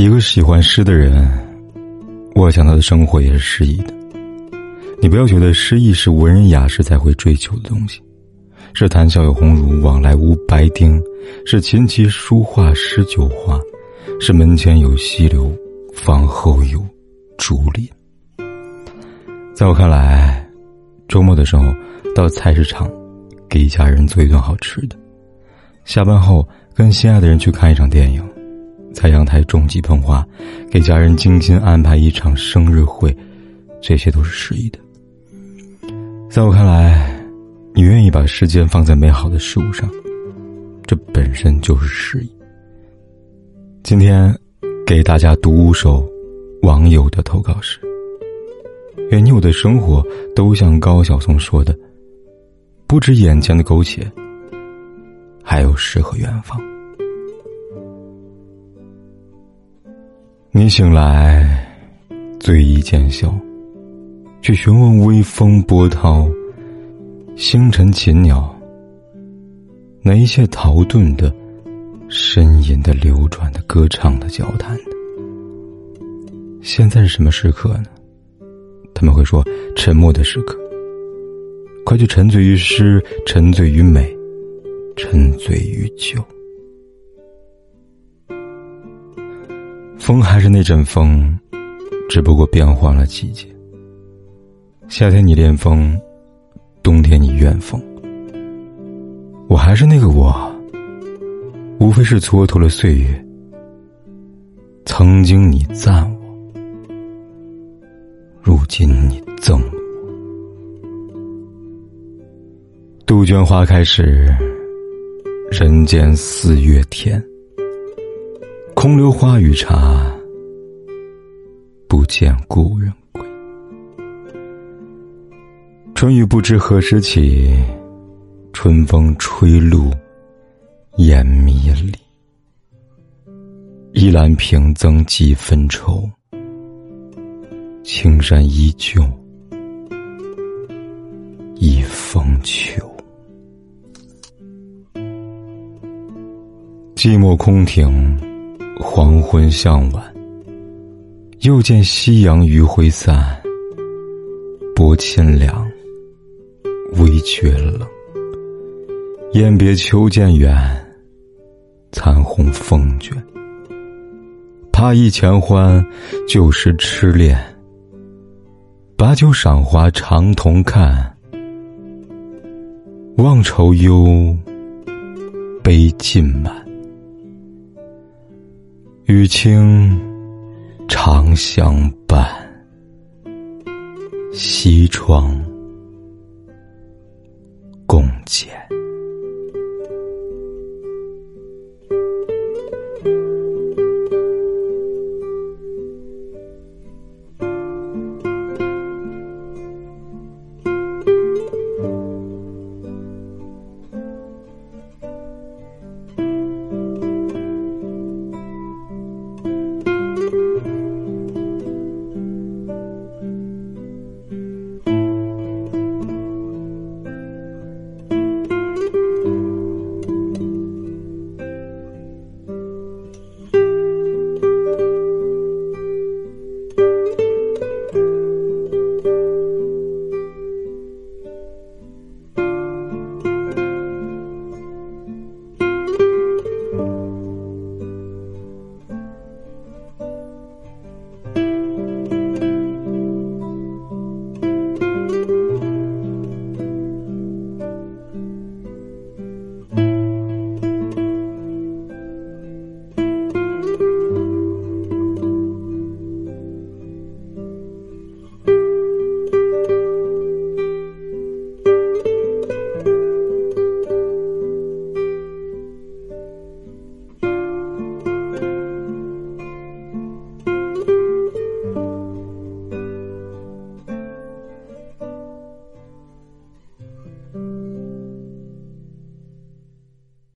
一个喜欢诗的人，我想他的生活也是诗意的。你不要觉得诗意是文人雅士才会追求的东西，是谈笑有鸿儒，往来无白丁，是琴棋书画诗酒花，是门前有溪流，房后有竹林。在我看来，周末的时候到菜市场，给一家人做一顿好吃的；下班后跟心爱的人去看一场电影，在阳台种几盆花，给家人精心安排一场生日会，这些都是诗意的。在我看来，你愿意把时间放在美好的事物上，这本身就是诗意。今天给大家读五首网友的投稿诗。愿你我的生活都像高晓松说的，不止眼前的苟且，还有诗和远方。你醒来，醉意渐消。去询问微风波涛，星辰禽鸟，那一切陶顿的、呻吟的、流转的、歌唱的、交谈的，现在是什么时刻呢？他们会说：沉默的时刻。快去沉醉于诗，沉醉于美，沉醉于酒。风还是那阵风，只不过变换了季节。夏天你恋风，冬天你怨风。我还是那个我，无非是蹉跎了岁月。曾经你赞我，如今你憎我。杜鹃花开时，人间四月天。空留花与茶，不见故人归。春雨不知何时起，春风吹露烟迷离。依兰平增几分愁，青山依旧一风秋。寂寞空庭，黄昏向晚，又见夕阳余晖散，薄清凉。微觉冷，雁别秋渐远，残红风卷。怕忆前欢，旧时痴恋。把酒赏花，长同看。望愁忧，悲尽满。与卿长相伴，西窗。共剪。